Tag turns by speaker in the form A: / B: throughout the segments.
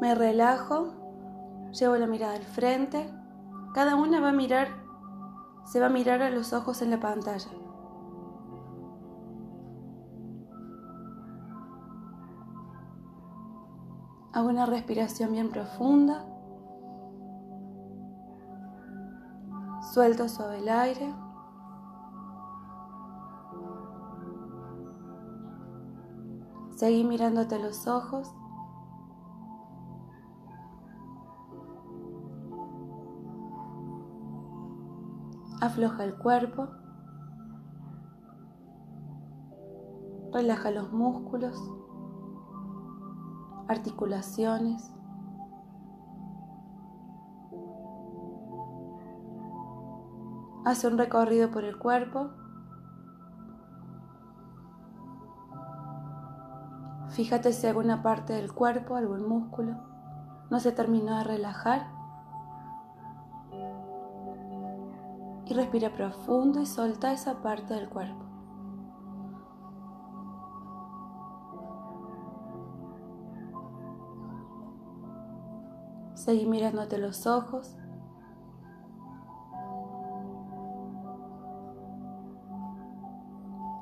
A: Me relajo, llevo la mirada al frente. Cada una va a mirar, se va a mirar a los ojos en la pantalla. Hago una respiración bien profunda. Suelto suave el aire. Seguí mirándote los ojos. Afloja el cuerpo. Relaja los músculos, articulaciones. Hace un recorrido por el cuerpo. Fíjate si alguna parte del cuerpo, algún músculo, no se terminó de relajar. Y respira profundo y solta esa parte del cuerpo. Seguí mirándote los ojos.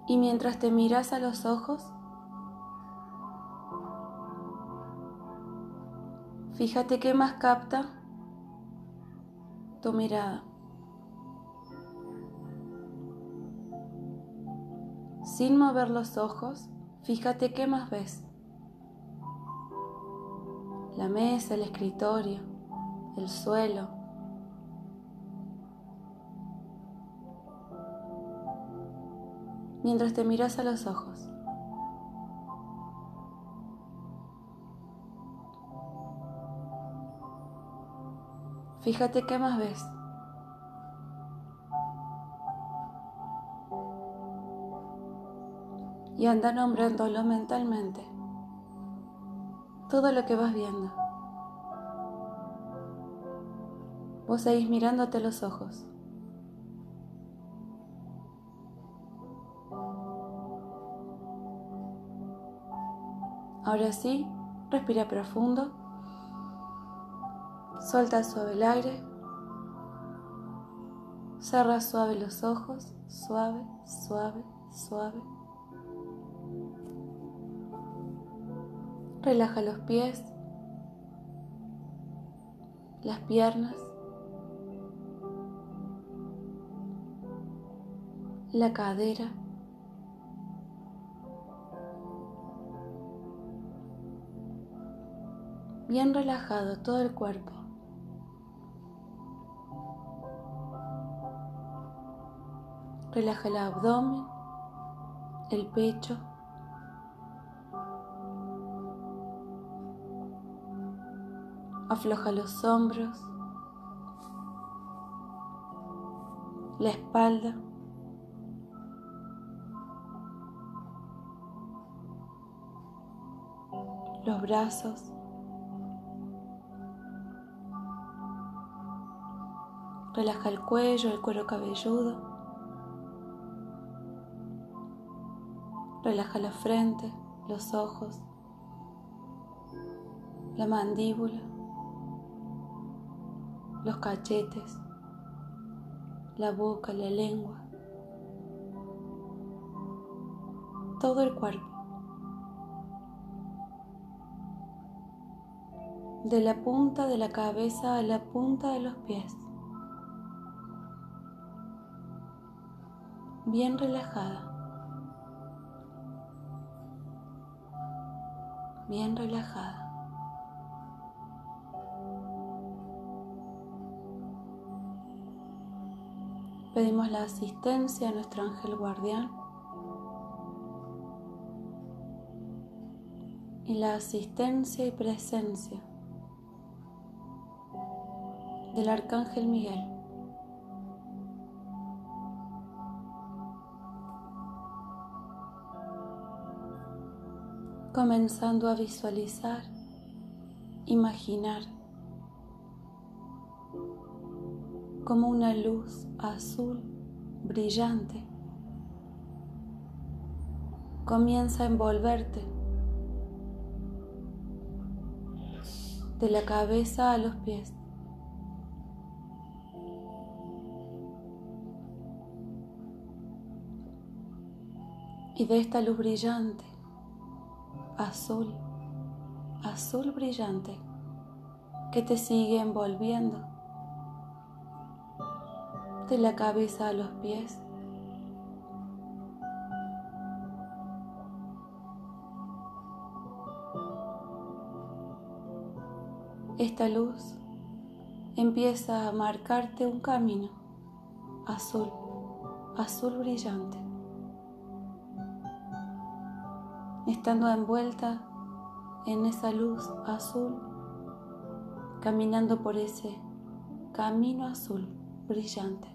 A: Y mientras te miras a los ojos, fíjate qué más capta tu mirada. Sin mover los ojos, fíjate qué más ves. La mesa, el escritorio, el suelo, mientras te miras a los ojos. Fíjate qué más ves. Y anda nombrándolo mentalmente. Todo lo que vas viendo. Vos seguís mirándote los ojos. Ahora sí, respira profundo. Suelta suave el aire. Cerra suave los ojos. Suave, suave, suave. Relaja los pies, las piernas, la cadera. bien relajado todo el cuerpo. Relaja el abdomen, el pecho. Afloja los hombros, la espalda. Los brazos. Relaja el cuello, el cuero cabelludo. Relaja la frente, los ojos, la mandíbula, los cachetes, la boca, la lengua, todo el cuerpo. De la punta de la cabeza a la punta de los pies. bien relajada, bien relajada. Pedimos la asistencia a nuestro ángel guardián y la asistencia y presencia del arcángel Miguel. comenzando a visualizar, imaginar como una luz azul brillante comienza a envolverte de la cabeza a los pies. Y de esta luz brillante, azul, azul brillante, que te sigue envolviendo de la cabeza a los pies. Esta luz empieza a marcarte un camino azul, azul brillante, estando envuelta en esa luz azul, caminando por ese camino azul brillante.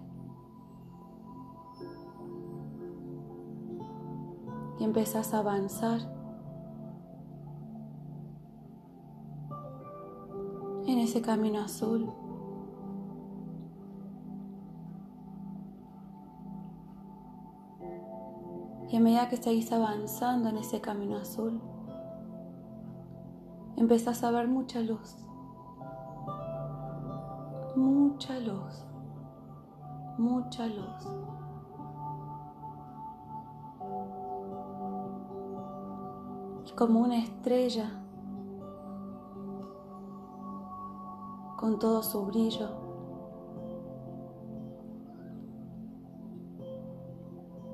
A: Y empezás a avanzar en ese camino azul. Y a medida que seguís avanzando en ese camino azul, empezás a ver mucha luz. Mucha luz. Mucha luz. Como una estrella con todo su brillo.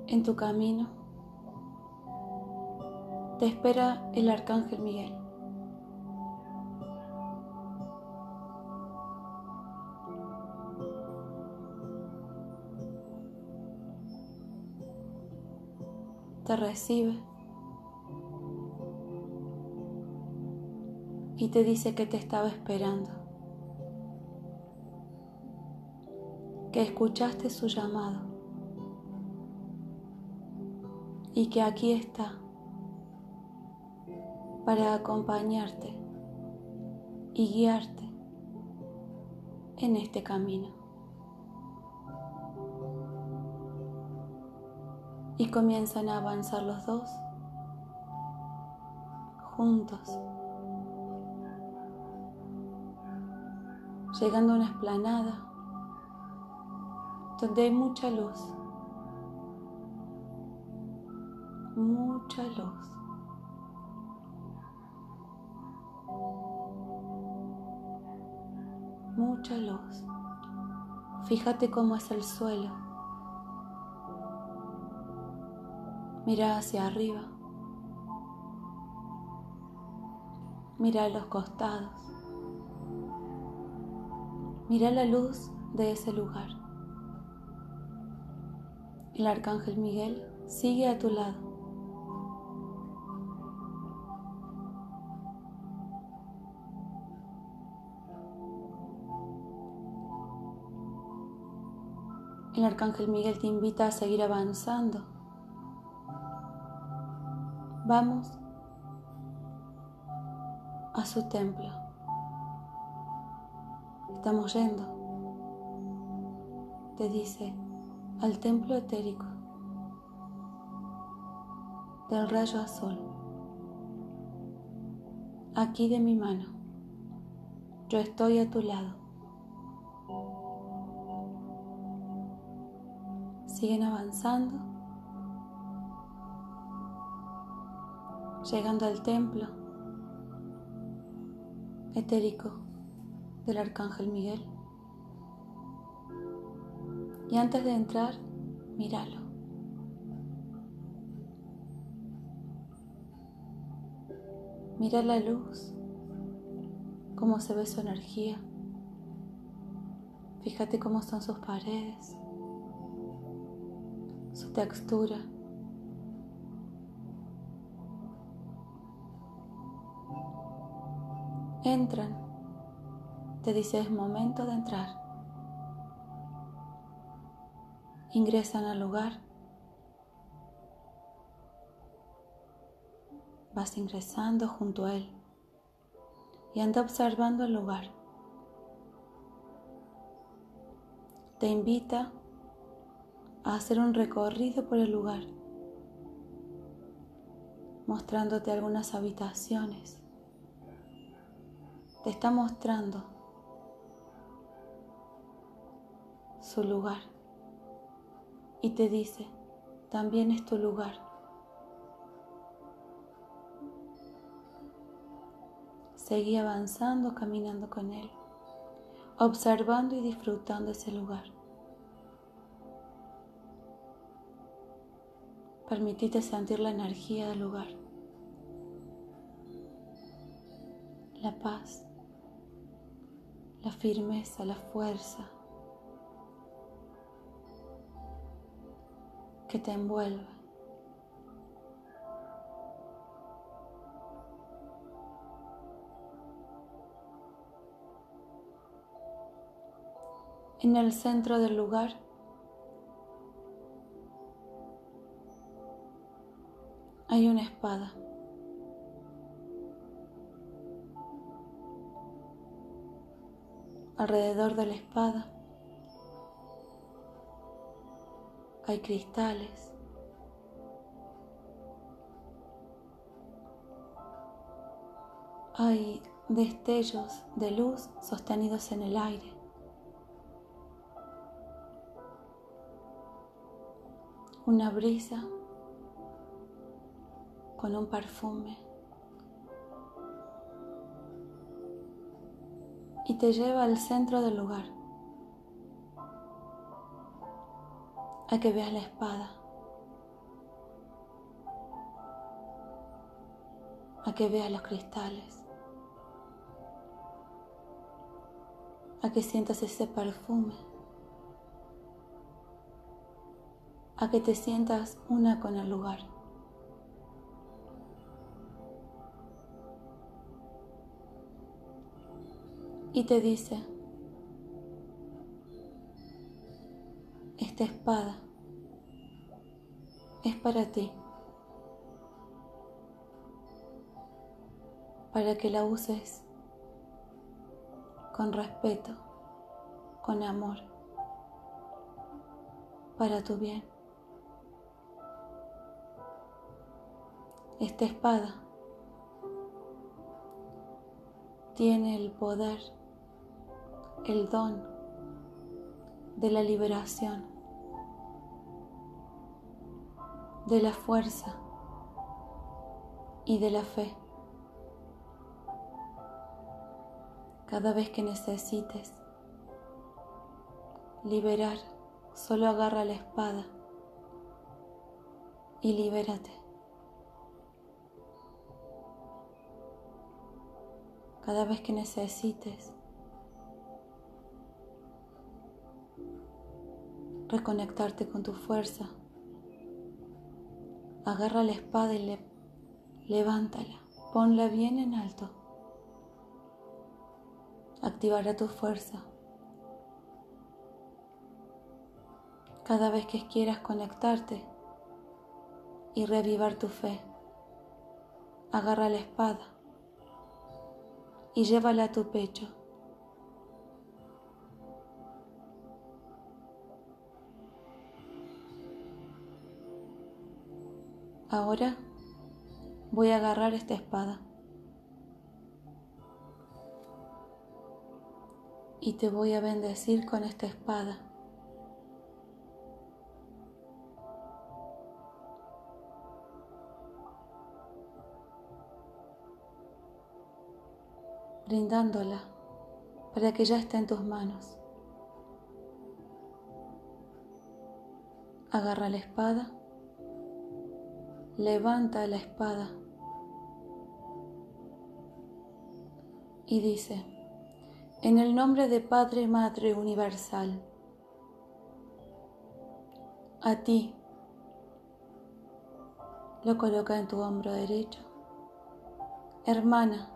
A: En tu camino te espera el arcángel Miguel. Te recibe y te dice que te estaba esperando. que escuchaste su llamado y que aquí está para acompañarte y guiarte en este camino. Y comienzan a avanzar los dos juntos, llegando a una esplanada donde hay mucha luz, mucha luz. Mucha luz. Fíjate cómo es el suelo. Mira hacia arriba. Mira los costados. Mira la luz de ese lugar. El arcángel Miguel sigue a tu lado. El arcángel Miguel te invita a seguir avanzando. Vamos a su templo. Estamos yendo. Te dice, al templo etérico del rayo azul. Aquí de mi mano, yo estoy a tu lado. Siguen avanzando, llegando al templo etérico del Arcángel Miguel. Y antes de entrar, míralo. Mira la luz, cómo se ve su energía. Fíjate cómo son sus paredes, su textura. Entran, te dice es momento de entrar. ingresan al lugar. Vas ingresando junto a él y anda observando el lugar. Te invita a hacer un recorrido por el lugar, mostrándote algunas habitaciones. te está mostrando su lugar y te dice, también es tu lugar. Seguí avanzando, caminando con él, observando y disfrutando ese lugar. Permitite sentir la energía del lugar, la paz, la firmeza, la fuerza que te envuelve. En el centro del lugar hay una espada. Alrededor de la espada hay cristales. Hay destellos de luz sostenidos en el aire. Una brisa con un perfume. Y te lleva al centro del lugar. A que veas la espada, a que veas los cristales, a que sientas ese perfume, a que te sientas una con el lugar. Y te dice, Esta espada es para ti, para que la uses con respeto, con amor, para tu bien. Esta espada tiene el poder, el don de la liberación, de la fuerza y de la fe. Cada vez que necesites liberar, solo agarra la espada y libérate. Cada vez que necesites reconectarte con tu fuerza. Agarra la espada y levántala, ponla bien en alto. Activará tu fuerza. Cada vez que quieras conectarte y revivar tu fe, agarra la espada y llévala a tu pecho. Ahora voy a agarrar esta espada y te voy a bendecir con esta espada. brindándola para que ya esté en tus manos. Agarra la espada levanta la espada y dice, en el nombre de Padre Madre Universal, a ti lo coloca en tu hombro derecho, hermana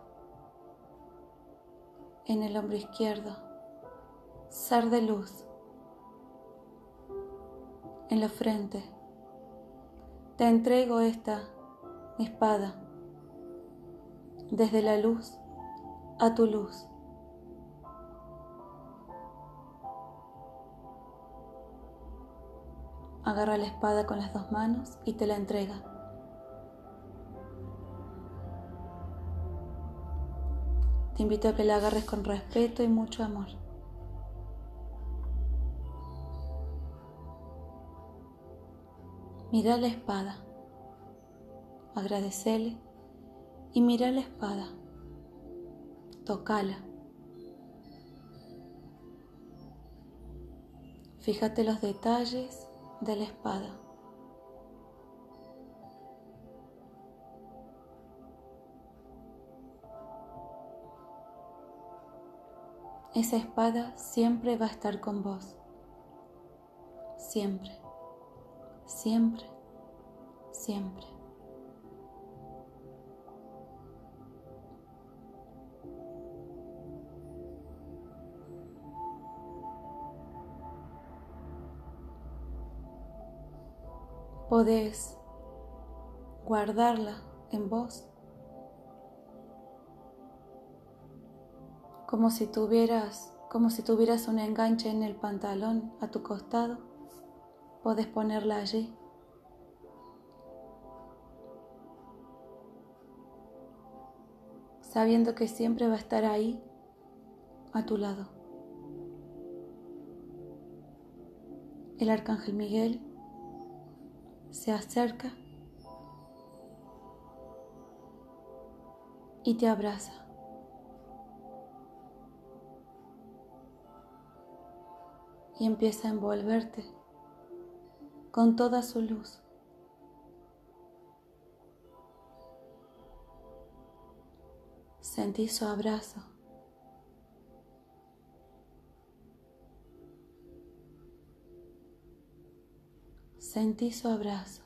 A: en el hombro izquierdo, ser de luz en la frente te entrego esta espada desde la luz a tu luz. Agarra la espada con las dos manos y te la entrega. te invito a que la agarres con respeto y mucho amor. Mira la espada, agradecele y mira la espada, tocala. Fíjate los detalles de la espada. Esa espada siempre va a estar con vos. Siempre, siempre, siempre. Podés guardarla en vos como si tuvieras, como si tuvieras un enganche en el pantalón a tu costado, podés ponerla allí. sabiendo que siempre va a estar ahí a tu lado. El arcángel Miguel se acerca y te abraza. y empieza a envolverte con toda su luz. Sentí su abrazo. Sentí su abrazo.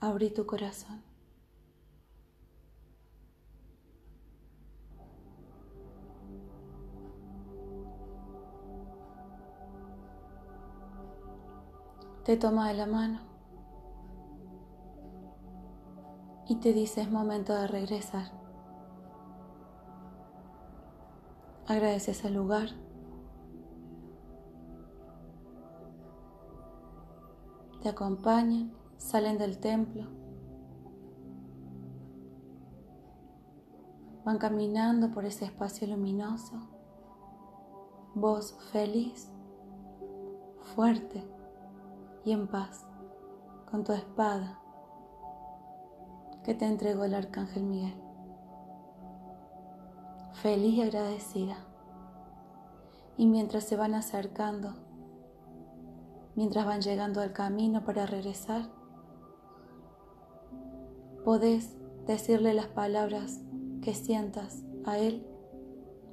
A: Abrí tu corazón. Te toma de la mano y te dice es momento de regresar. Agradeces el lugar. Te acompañan, salen del templo. Van caminando por ese espacio luminoso. Vos feliz, fuerte y en paz con tu espada que te entregó el arcángel Miguel. Feliz y agradecida. Y mientras se van acercando, mientras van llegando al camino para regresar, podés decirle las palabras que sientas a Él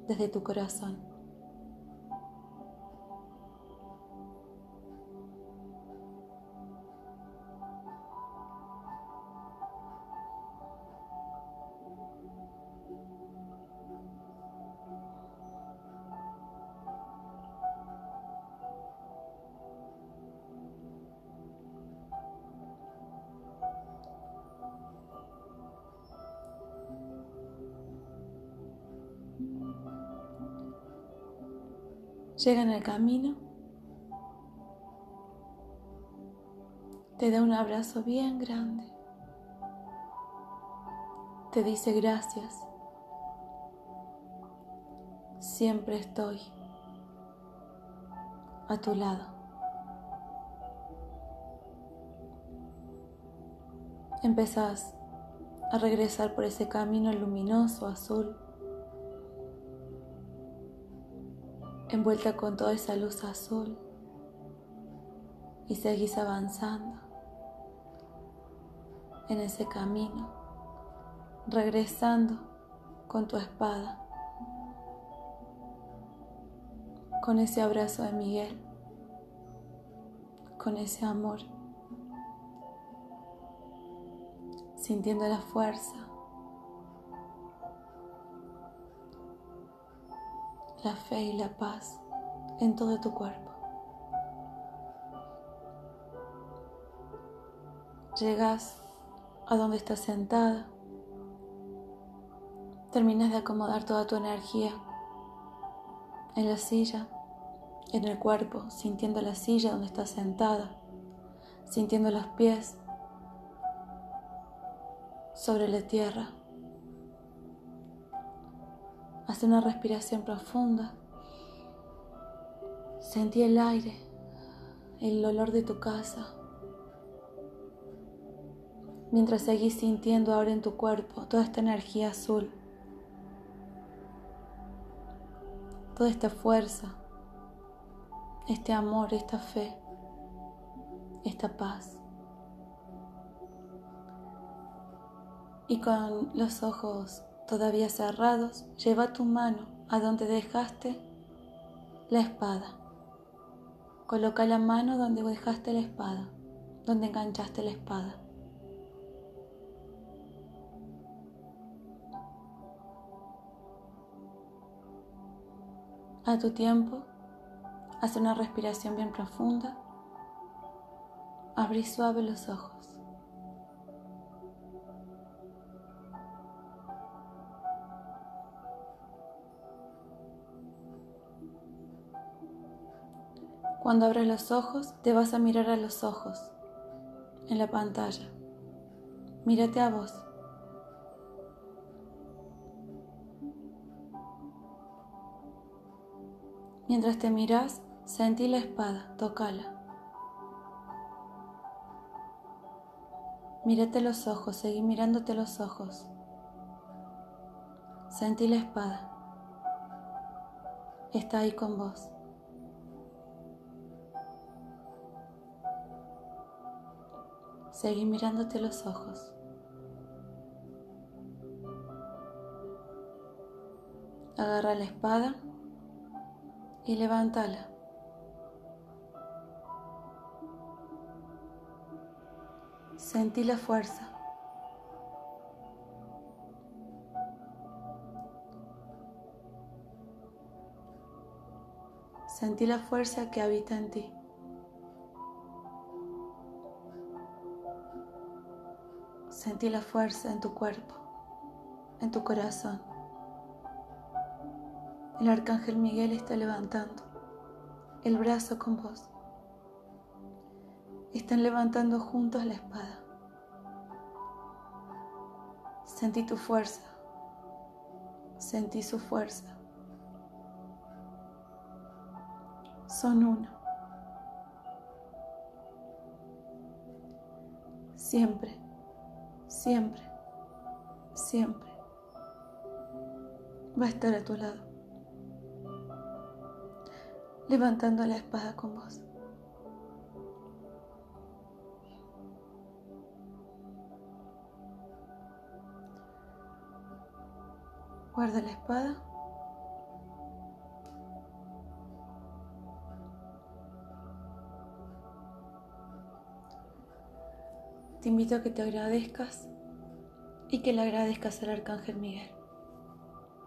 A: desde tu corazón. Llegan al camino, te da un abrazo bien grande, te dice gracias, siempre estoy a tu lado. Empezás a regresar por ese camino luminoso, azul, envuelta con toda esa luz azul y seguís avanzando en ese camino, regresando con tu espada, con ese abrazo de Miguel, con ese amor, sintiendo la fuerza la fe y la paz en todo tu cuerpo. Llegas a donde estás sentada. Terminas de acomodar toda tu energía en la silla, en el cuerpo, sintiendo la silla donde estás sentada, sintiendo los pies sobre la tierra Haz una respiración profunda. Sentí el aire, el olor de tu casa. Mientras seguís sintiendo ahora en tu cuerpo toda esta energía azul, toda esta fuerza, este amor, esta fe, esta paz. Y con los ojos todavía cerrados, lleva tu mano a donde dejaste la espada. Coloca la mano donde dejaste la espada, donde enganchaste la espada. A tu tiempo, haz una respiración bien profunda. Abrí suave los ojos. Cuando abres los ojos, te vas a mirar a los ojos en la pantalla. Mírate a vos. Mientras te miras, sentí la espada, tócala. Mírate los ojos, seguí mirándote los ojos. Sentí la espada. Está ahí con vos. Seguí mirándote los ojos. Agarra la espada y levántala. Sentí la fuerza. Sentí la fuerza que habita en ti. Sentí la fuerza en tu cuerpo, en tu corazón. El arcángel Miguel está levantando el brazo con vos. Están levantando juntos la espada. Sentí tu fuerza. Sentí su fuerza. Son uno. Siempre siempre, siempre va a estar a tu lado, levantando la espada con vos. Guarda la espada. Te invito a que te agradezcas y que le agradezcas al Arcángel Miguel.